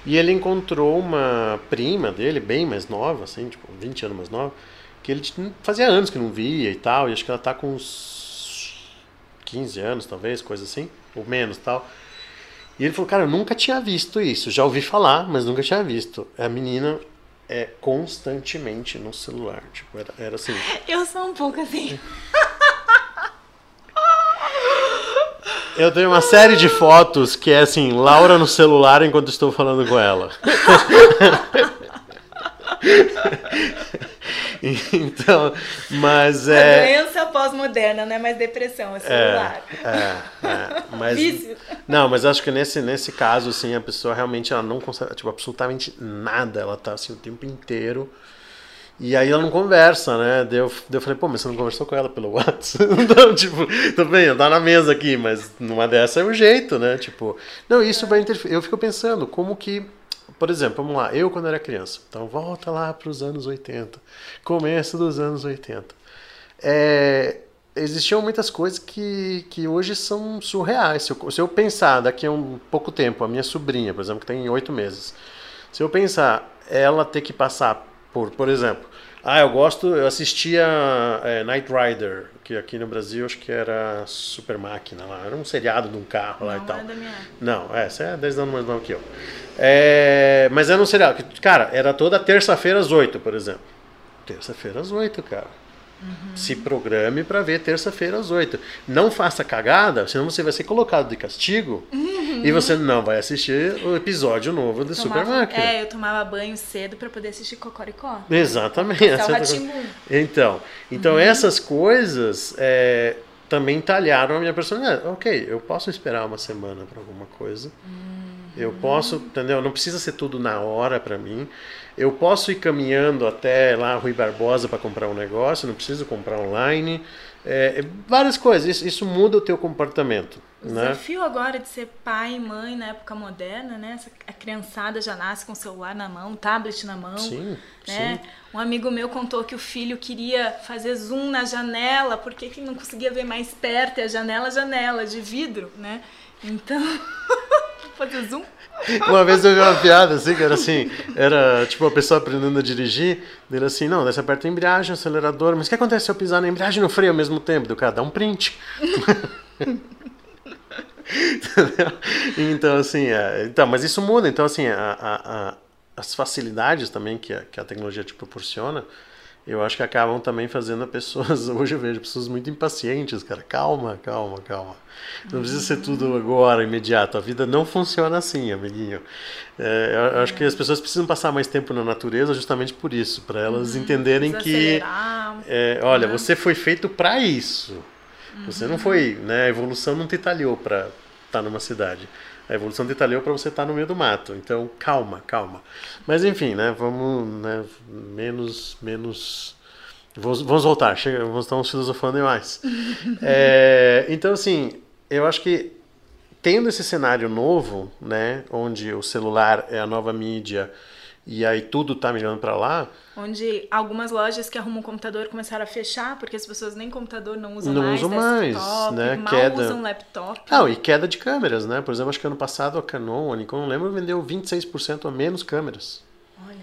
[SPEAKER 1] e ele encontrou uma prima dele, bem mais nova, assim, tipo, 20 anos mais nova, que ele fazia anos que não via e tal, e acho que ela tá com uns 15 anos, talvez, coisa assim, ou menos tal. E ele falou, cara, eu nunca tinha visto isso, já ouvi falar, mas nunca tinha visto. A menina é constantemente no celular, tipo, era, era assim...
[SPEAKER 2] Eu sou um pouco assim.
[SPEAKER 1] Eu tenho uma série de fotos que é assim, Laura no celular enquanto estou falando com ela. [LAUGHS] [LAUGHS] então, mas
[SPEAKER 2] A
[SPEAKER 1] é.
[SPEAKER 2] doença pós-moderna, não é mais depressão, é
[SPEAKER 1] É,
[SPEAKER 2] celular.
[SPEAKER 1] é, é, mas,
[SPEAKER 2] Vício.
[SPEAKER 1] não, mas acho que nesse, nesse caso, assim, a pessoa realmente ela não consegue, tipo, absolutamente nada. Ela tá assim o tempo inteiro. E aí ela não conversa, né? Daí eu, daí eu falei, pô, mas você não conversou com ela pelo [LAUGHS] WhatsApp? Então, tipo, tudo bem, tá na mesa aqui, mas numa dessa é o jeito, né? Tipo, não, isso vai interferir. Eu fico pensando, como que, por exemplo, vamos lá, eu quando era criança, então volta lá para os anos 80, começo dos anos 80. É, existiam muitas coisas que, que hoje são surreais. Se eu, se eu pensar daqui a um pouco tempo, a minha sobrinha, por exemplo, que tem oito meses, se eu pensar ela ter que passar por, por exemplo, ah, eu gosto, eu assistia é, Knight Rider, que aqui no Brasil acho que era Super Máquina lá, era um seriado de um carro lá
[SPEAKER 2] Não
[SPEAKER 1] e tal.
[SPEAKER 2] é da minha.
[SPEAKER 1] Não, é, você é 10 anos mais novo que eu. É, mas era um seriado que, cara, era toda terça-feira às 8, por exemplo. Terça-feira às 8, cara. Se programe para ver terça-feira às 8. Não faça cagada, senão você vai ser colocado de castigo e você não vai assistir o episódio novo de Super
[SPEAKER 2] Tomava-
[SPEAKER 1] Máquina.
[SPEAKER 2] É, eu tomava banho cedo pra poder assistir Cocoricó.
[SPEAKER 1] Exatamente. [LAUGHS] Então, então essas coisas é, também talharam a minha personalidade. Ok, eu posso esperar uma semana para alguma coisa. Eu posso, entendeu? Não precisa ser tudo na hora para mim. Eu posso ir caminhando até lá Rui Barbosa para comprar um negócio. Não preciso comprar online. É, é, várias coisas. Isso, isso muda o teu comportamento,
[SPEAKER 2] O
[SPEAKER 1] né?
[SPEAKER 2] desafio agora de ser pai e mãe na época moderna, né? A criançada já nasce com o celular na mão, tablet na mão.
[SPEAKER 1] Sim,
[SPEAKER 2] né?
[SPEAKER 1] sim.
[SPEAKER 2] Um amigo meu contou que o filho queria fazer zoom na janela, porque que não conseguia ver mais perto, e a janela, janela, de vidro, né? Então, [LAUGHS] fazer zoom.
[SPEAKER 1] Uma vez eu vi uma piada assim, que era assim, era tipo uma pessoa aprendendo a dirigir, dele assim, não, você aperta a embreagem, acelerador, mas o que acontece se eu pisar na embreagem e no freio ao mesmo tempo? Do cara, dá um print. [LAUGHS] Então, assim, é, então, mas isso muda, então, assim, a, a- a- as facilidades também que a, que a tecnologia te proporciona, eu acho que acabam também fazendo as pessoas, [LAUGHS] hoje eu vejo pessoas muito impacientes, cara, calma, calma, calma. Não precisa ser tudo agora, imediato. A vida não funciona assim, amiguinho. É, eu acho que as pessoas precisam passar mais tempo na natureza justamente por isso, para elas entenderem que, é, olha,
[SPEAKER 2] né?
[SPEAKER 1] você foi feito para isso. Você não foi, né? A evolução não te talhou para estar numa cidade. A evolução te talhou para você estar no meio do mato. Então, calma, calma. Mas enfim, né? Vamos, né? Menos, menos. Vamos, vamos voltar. Chega, vamos estar filosofando demais. [LAUGHS] É, então, assim, eu acho que tendo esse cenário novo, né? Onde o celular é a nova mídia e aí tudo tá migrando para lá.
[SPEAKER 2] Onde algumas lojas que arrumam computador começaram a fechar, porque as pessoas nem computador não usam
[SPEAKER 1] Não
[SPEAKER 2] mais,
[SPEAKER 1] usam mais,
[SPEAKER 2] desktop,
[SPEAKER 1] né?
[SPEAKER 2] mal
[SPEAKER 1] Queda.
[SPEAKER 2] usam laptop.
[SPEAKER 1] Ah, e queda de câmeras, né? Por exemplo, acho que ano passado a Canon, a Nikon, não lembro, vendeu 26% a menos câmeras.
[SPEAKER 2] Olha,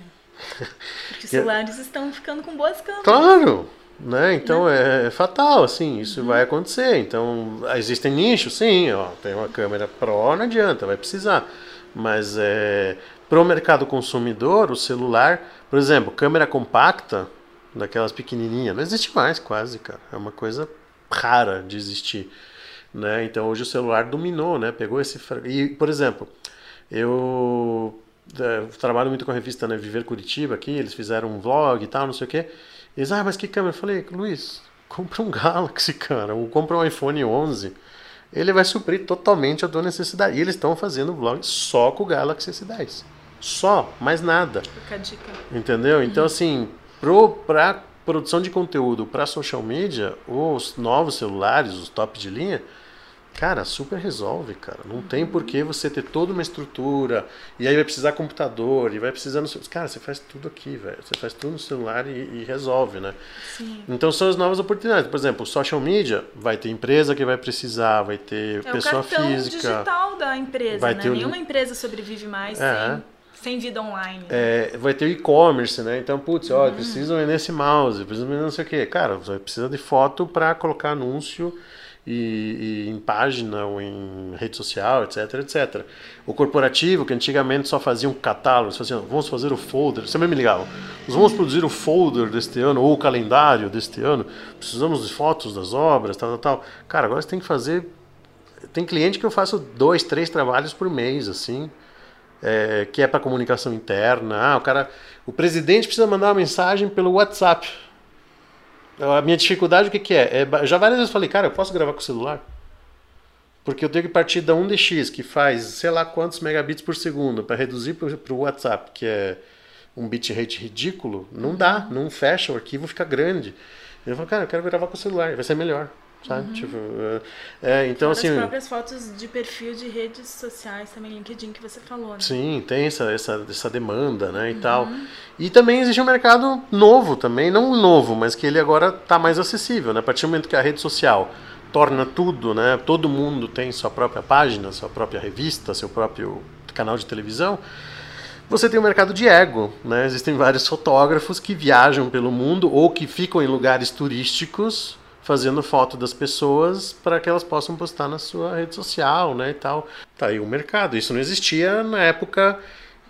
[SPEAKER 2] [LAUGHS] porque os celulares estão ficando com boas câmeras.
[SPEAKER 1] Claro! Né? Então é, é fatal, assim, isso uhum. vai acontecer. Então, existem nichos, sim, ó, tem uma câmera Pro, não adianta, vai precisar. Mas é, para o mercado consumidor, o celular, por exemplo, câmera compacta, daquelas pequenininhas, não existe mais quase, cara. É uma coisa rara de existir. Né? Então hoje o celular dominou, né? Pegou esse. E, por exemplo, eu é, trabalho muito com a revista né, Viver Curitiba aqui, eles fizeram um vlog e tal, não sei o quê. Eles, ah, mas que câmera? Eu falei, Luiz, compra um [LAUGHS] Galaxy, cara, ou compra um iPhone 11. Ele vai suprir totalmente a tua necessidade. E eles estão fazendo vlog só com o Galaxy S10. Só, mais nada.
[SPEAKER 2] Fica a dica.
[SPEAKER 1] Entendeu? Então, assim, para produção de conteúdo para social media, os novos celulares, os top de linha, Cara, super resolve, cara. Não uhum. tem por que você ter toda uma estrutura e aí vai precisar computador e vai precisar no seu... Cara, você faz tudo aqui, velho. Você faz tudo no celular e, e resolve, né?
[SPEAKER 2] Sim.
[SPEAKER 1] Então são as novas oportunidades. Por exemplo, social media vai ter empresa que vai precisar, vai ter é pessoa
[SPEAKER 2] o cartão
[SPEAKER 1] física.
[SPEAKER 2] digital da empresa, vai né? Ter Nenhuma empresa sobrevive mais é. sem sem vida online. Né?
[SPEAKER 1] É, vai ter e-commerce, né? Então, putz, ó, uhum. precisam vender esse mouse, precisam não sei o quê. Cara, você precisa de foto para colocar anúncio e, e, em página ou em rede social, etc, etc. O corporativo, que antigamente só fazia um catálogo, faziam, vamos fazer o folder, você me ligava, nós vamos produzir o folder deste ano, ou o calendário deste ano, precisamos de fotos das obras, tal, tal, tal. Cara, agora você tem que fazer... Tem cliente que eu faço dois, três trabalhos por mês, assim, é, que é para comunicação interna. Ah, o cara... O presidente precisa mandar uma mensagem pelo WhatsApp a minha dificuldade, o que, que é? é? Já várias vezes falei, cara, eu posso gravar com o celular? Porque eu tenho que partir da 1DX, que faz sei lá quantos megabits por segundo, para reduzir para o WhatsApp, que é um bitrate ridículo. Não dá, não fecha, o arquivo fica grande. Eu falo, cara, eu quero gravar com o celular, vai ser melhor sabe? Uhum. Tipo, é, é então assim. As
[SPEAKER 2] próprias fotos de perfil de redes sociais também, LinkedIn que você falou, né?
[SPEAKER 1] Sim, tem essa, essa, essa demanda, né, e uhum. tal. E também existe um mercado novo também, não novo, mas que ele agora está mais acessível, né? A partir do momento que a rede social torna tudo, né? Todo mundo tem sua própria página, sua própria revista, seu próprio canal de televisão. Você tem o um mercado de ego, né? Existem vários fotógrafos que viajam pelo mundo ou que ficam em lugares turísticos fazendo foto das pessoas para que elas possam postar na sua rede social, né, e tal. Tá aí o mercado. Isso não existia na época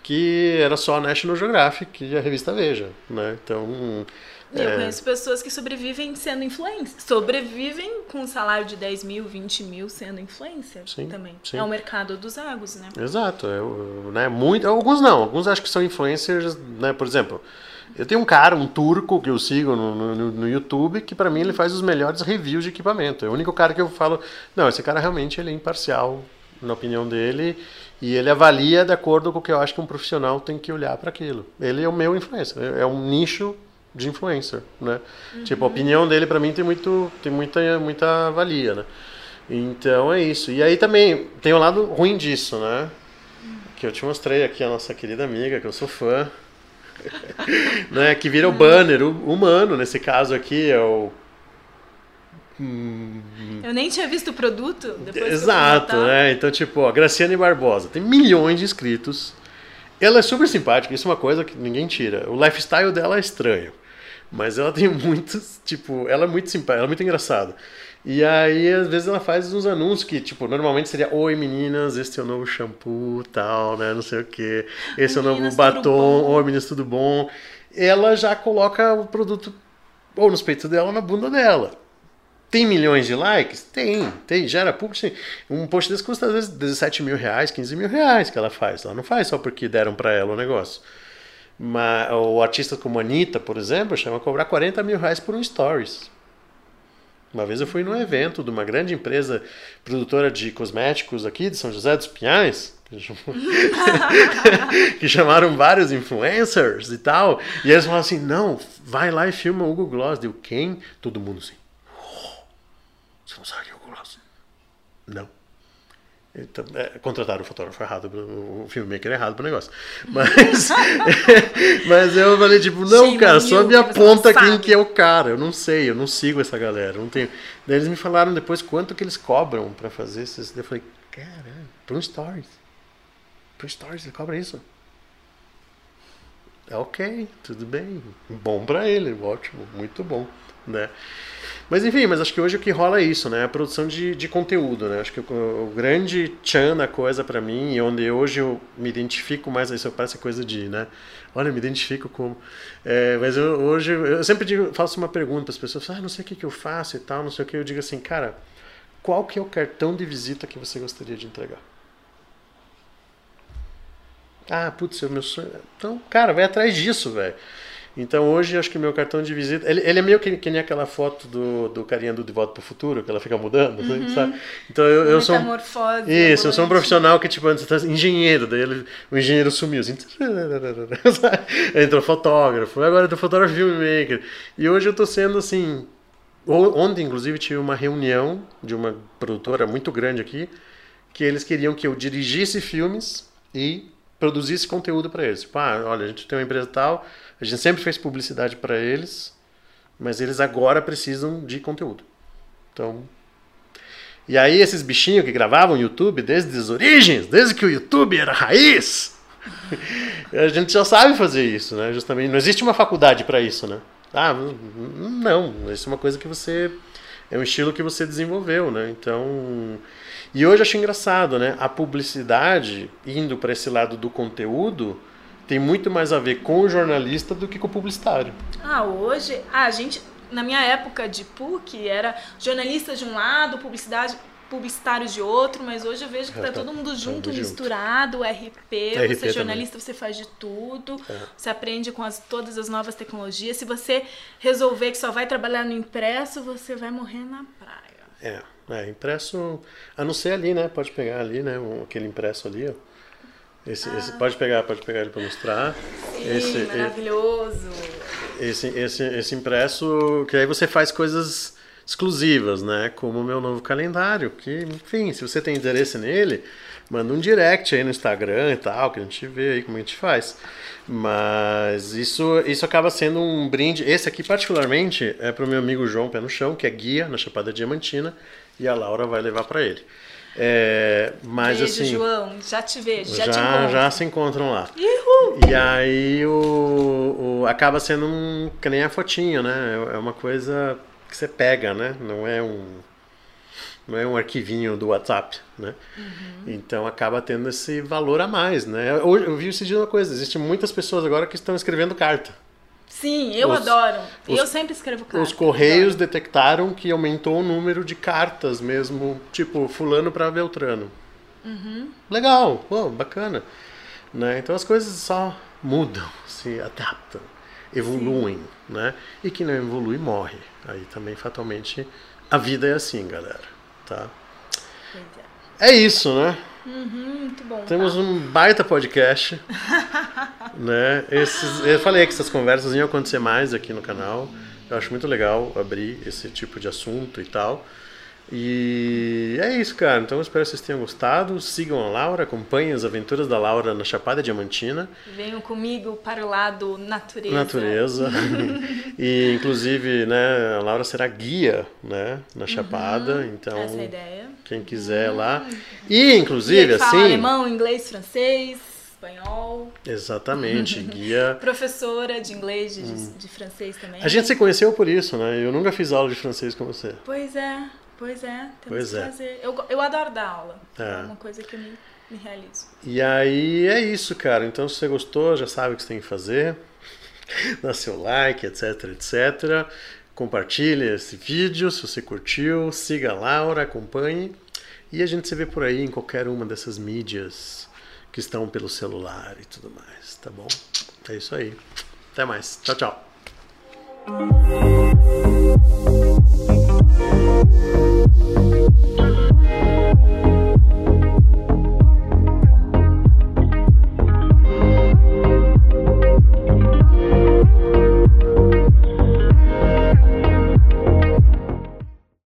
[SPEAKER 1] que era só a National Geographic e a revista Veja, né? Então,
[SPEAKER 2] eu é... conheço pessoas que sobrevivem sendo influência. Sobrevivem com um salário de 10 mil, 20 mil sendo influencer sim, também. Sim. É o mercado dos agos, né?
[SPEAKER 1] Exato. É, né, muito, alguns não. Alguns acho que são influencers, né? Por exemplo, eu tenho um cara, um turco, que eu sigo no, no, no YouTube, que para mim ele faz os melhores reviews de equipamento. É o único cara que eu falo, não, esse cara realmente ele é imparcial na opinião dele e ele avalia de acordo com o que eu acho que um profissional tem que olhar para aquilo. Ele é o meu influencer, é um nicho de influencer, né? Uhum. Tipo, a opinião dele para mim tem muito tem muita muita valia, né? Então é isso. E aí também tem um lado ruim disso, né? Que eu te mostrei aqui a nossa querida amiga, que eu sou fã, [LAUGHS] né, que vira o banner o humano, nesse caso aqui é o
[SPEAKER 2] eu nem tinha visto o produto depois
[SPEAKER 1] Exato, né? Então, tipo, a Graciane Barbosa tem milhões de inscritos. Ela é super simpática, isso é uma coisa que ninguém tira. O lifestyle dela é estranho. Mas ela tem [LAUGHS] muitos, tipo, ela é muito simpática, ela é muito engraçada. E aí, às vezes, ela faz uns anúncios que, tipo, normalmente seria Oi meninas, este é o novo shampoo, tal, né? Não sei o que. Esse Oi, é o novo batom, Oi meninas, tudo bom. Ela já coloca o produto ou nos peitos dela ou na bunda dela. Tem milhões de likes? Tem, tem, gera público. Sim. Um post desse custa às vezes 17 mil reais, 15 mil reais que ela faz. Ela não faz só porque deram para ela o negócio. Mas, o artista como a Anitta, por exemplo, chama a cobrar 40 mil reais por um stories. Uma vez eu fui num evento de uma grande empresa produtora de cosméticos aqui de São José dos Pinhais, que [LAUGHS] chamaram vários influencers e tal, e eles falaram assim: não, vai lá e filma o Hugo Gloss. Deu quem? Todo mundo assim: oh, você não sabe o Hugo Gloss? Não. Então, é, contrataram o fotógrafo errado, o filmmaker errado pro negócio. Mas, [LAUGHS] mas eu falei, tipo, não, Sim, cara, só me aponta quem que é o cara. Eu não sei, eu não sigo essa galera. Não tenho. Daí eles me falaram depois quanto que eles cobram para fazer esses. Eu falei, caramba, pro Stories. Pro Stories, ele cobra isso. É ok, tudo bem. Bom para ele, ótimo, muito bom. Né? Mas enfim, mas acho que hoje o que rola é isso, né? A produção de, de conteúdo, né? Acho que o, o grande tchan da coisa para mim, e onde hoje eu me identifico mais, isso parece coisa de, né? Olha, eu me identifico como. É, mas eu, hoje, eu sempre digo, faço uma pergunta para as pessoas, ah, não sei o que, que eu faço e tal, não sei o que. Eu digo assim, cara, qual que é o cartão de visita que você gostaria de entregar? Ah, putz, é o meu sonho. Então, cara, vai atrás disso, velho. Então hoje acho que meu cartão de visita. Ele, ele é meio que, que nem aquela foto do, do carinha do De Volta para o Futuro, que ela fica mudando, uhum. sabe? Então eu, eu sou. Isso, eu sou um profissional que, tipo, antes tá engenheiro, daí ele, o engenheiro sumiu assim. [LAUGHS] Entrou fotógrafo, agora eu fotógrafo filmmaker. E hoje eu tô sendo assim. Ontem, inclusive, tive uma reunião de uma produtora muito grande aqui, que eles queriam que eu dirigisse filmes e produzisse conteúdo para eles. Tipo, ah, olha, a gente tem uma empresa tal, a gente sempre fez publicidade para eles, mas eles agora precisam de conteúdo. Então. E aí, esses bichinhos que gravavam YouTube desde as origens, desde que o YouTube era raiz, [LAUGHS] a gente já sabe fazer isso, né? Justamente, não existe uma faculdade para isso, né? Ah, não, isso é uma coisa que você. É um estilo que você desenvolveu, né? Então. E hoje eu acho engraçado, né? A publicidade, indo para esse lado do conteúdo, tem muito mais a ver com o jornalista do que com o publicitário.
[SPEAKER 2] Ah, hoje, a gente, na minha época de PUC, era jornalista de um lado, publicidade publicitário de outro, mas hoje eu vejo que tá, todo mundo junto, misturado, junto. RP, RP você é jornalista, também. você faz de tudo, é. você aprende com as, todas as novas tecnologias. Se você resolver que só vai trabalhar no impresso, você vai morrer na praia.
[SPEAKER 1] É, é impresso, a não ser ali, né? Pode pegar ali, né? aquele impresso ali, ó. Esse, ah. esse, pode pegar, pode pegar ele para mostrar.
[SPEAKER 2] Sim, esse, maravilhoso.
[SPEAKER 1] Esse, esse, esse impresso que aí você faz coisas exclusivas, né? Como o meu novo calendário, que, enfim, se você tem interesse nele, manda um direct aí no Instagram e tal, que a gente vê aí como a gente faz. Mas isso, isso acaba sendo um brinde. Esse aqui, particularmente, é para o meu amigo João Pé no Chão, que é guia na Chapada Diamantina, e a Laura vai levar para ele. É, mas
[SPEAKER 2] Beijo,
[SPEAKER 1] assim.
[SPEAKER 2] João, já te vejo, já,
[SPEAKER 1] já
[SPEAKER 2] te encontro.
[SPEAKER 1] Já se encontram lá.
[SPEAKER 2] Uhul.
[SPEAKER 1] E aí o, o, acaba sendo um. que nem a fotinho, né? É uma coisa que você pega, né? Não é um. Não é um arquivinho do WhatsApp, né? Uhum. Então acaba tendo esse valor a mais, né? Eu, eu vi esse dia uma coisa, existem muitas pessoas agora que estão escrevendo carta.
[SPEAKER 2] Sim, eu os, adoro. Os, eu sempre escrevo cartas.
[SPEAKER 1] Os Correios detectaram que aumentou o número de cartas mesmo, tipo, fulano para Beltrano.
[SPEAKER 2] Uhum.
[SPEAKER 1] Legal, pô, bacana. Né? Então as coisas só mudam, se adaptam, evoluem, Sim. né? E quem não evolui morre. Aí também fatalmente a vida é assim, galera, tá? É. é isso, né?
[SPEAKER 2] Uhum, muito bom.
[SPEAKER 1] Temos tá. um baita podcast. [LAUGHS] né? Esses, eu falei que essas conversas iam acontecer mais aqui no canal. Eu acho muito legal abrir esse tipo de assunto e tal. E é isso, cara. Então espero que vocês tenham gostado. Sigam a Laura, acompanhem as aventuras da Laura na Chapada Diamantina.
[SPEAKER 2] Venham comigo para o lado natureza.
[SPEAKER 1] Natureza. [LAUGHS] e inclusive, né, a Laura será guia, né, na Chapada. Uhum, então,
[SPEAKER 2] essa é a ideia.
[SPEAKER 1] Quem quiser uhum. lá. E inclusive, e assim,
[SPEAKER 2] alemão, inglês, francês espanhol.
[SPEAKER 1] Exatamente, [LAUGHS] guia.
[SPEAKER 2] Professora de inglês, de, hum. de, francês também.
[SPEAKER 1] A gente se conheceu por isso, né? Eu nunca fiz aula de francês com você.
[SPEAKER 2] Pois é. Pois é, temos pois que é. fazer. Eu, eu adoro dar aula. É. é uma coisa que eu me, me realizo.
[SPEAKER 1] E aí é isso, cara. Então, se você gostou, já sabe o que você tem que fazer. [LAUGHS] Dá seu like, etc, etc. Compartilhe esse vídeo se você curtiu. Siga a Laura, acompanhe. E a gente se vê por aí em qualquer uma dessas mídias que estão pelo celular e tudo mais, tá bom? É isso aí. Até mais. Tchau, tchau. Thank you.